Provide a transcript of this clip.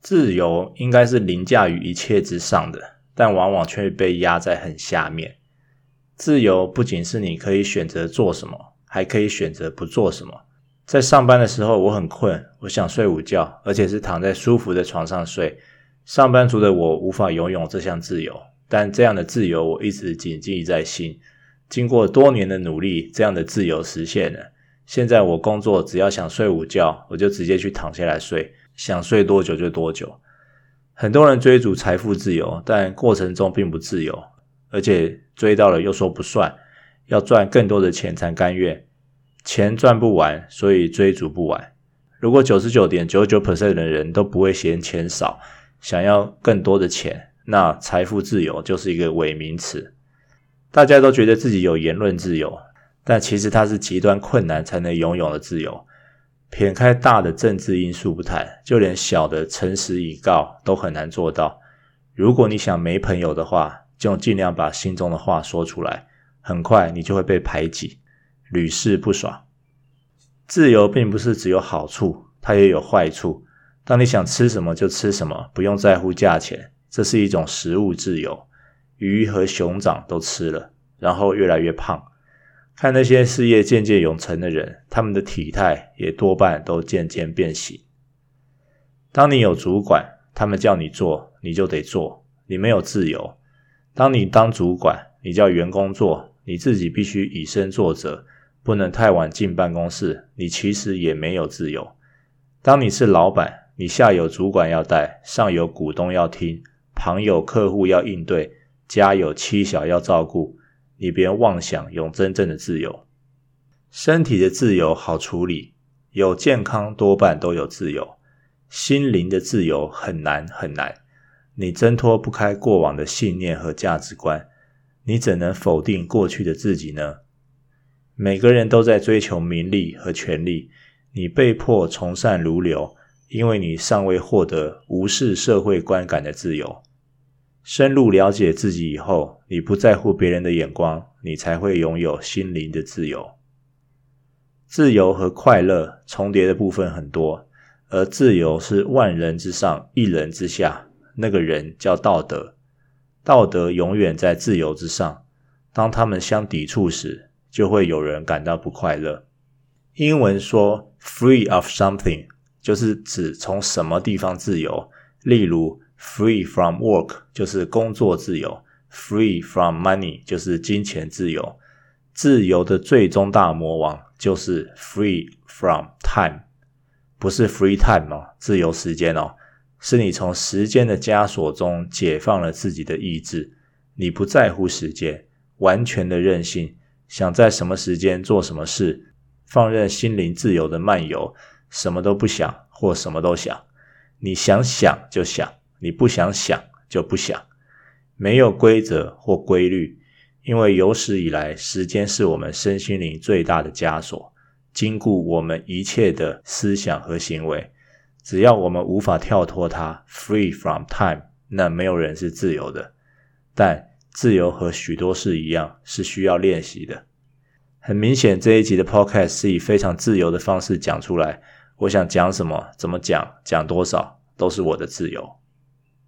自由应该是凌驾于一切之上的，但往往却被压在很下面。自由不仅是你可以选择做什么，还可以选择不做什么。在上班的时候，我很困，我想睡午觉，而且是躺在舒服的床上睡。上班族的我无法拥有这项自由，但这样的自由我一直谨记在心。经过多年的努力，这样的自由实现了。现在我工作，只要想睡午觉，我就直接去躺下来睡。想睡多久就多久。很多人追逐财富自由，但过程中并不自由，而且追到了又说不算，要赚更多的钱才甘愿。钱赚不完，所以追逐不完。如果九十九点九九 percent 的人都不会嫌钱少，想要更多的钱，那财富自由就是一个伪名词。大家都觉得自己有言论自由，但其实它是极端困难才能拥有的自由。撇开大的政治因素不谈，就连小的诚实以告都很难做到。如果你想没朋友的话，就尽量把心中的话说出来，很快你就会被排挤，屡试不爽。自由并不是只有好处，它也有坏处。当你想吃什么就吃什么，不用在乎价钱，这是一种食物自由。鱼和熊掌都吃了，然后越来越胖。看那些事业渐渐有成的人，他们的体态也多半都渐渐变形。当你有主管，他们叫你做，你就得做，你没有自由。当你当主管，你叫员工做，你自己必须以身作则，不能太晚进办公室，你其实也没有自由。当你是老板，你下有主管要带，上有股东要听，旁有客户要应对，家有妻小要照顾。你别妄想用真正的自由，身体的自由好处理，有健康多半都有自由。心灵的自由很难很难，你挣脱不开过往的信念和价值观，你怎能否定过去的自己呢？每个人都在追求名利和权力，你被迫从善如流，因为你尚未获得无视社会观感的自由。深入了解自己以后，你不在乎别人的眼光，你才会拥有心灵的自由。自由和快乐重叠的部分很多，而自由是万人之上，一人之下，那个人叫道德。道德永远在自由之上，当他们相抵触时，就会有人感到不快乐。英文说 “free of something” 就是指从什么地方自由，例如。Free from work 就是工作自由，Free from money 就是金钱自由。自由的最终大魔王就是 Free from time，不是 free time 哦，自由时间哦，是你从时间的枷锁中解放了自己的意志，你不在乎时间，完全的任性，想在什么时间做什么事，放任心灵自由的漫游，什么都不想或什么都想，你想想就想。你不想想就不想，没有规则或规律，因为有史以来，时间是我们身心灵最大的枷锁，禁锢我们一切的思想和行为。只要我们无法跳脱它，free from time，那没有人是自由的。但自由和许多事一样，是需要练习的。很明显，这一集的 podcast 是以非常自由的方式讲出来。我想讲什么，怎么讲，讲多少，都是我的自由。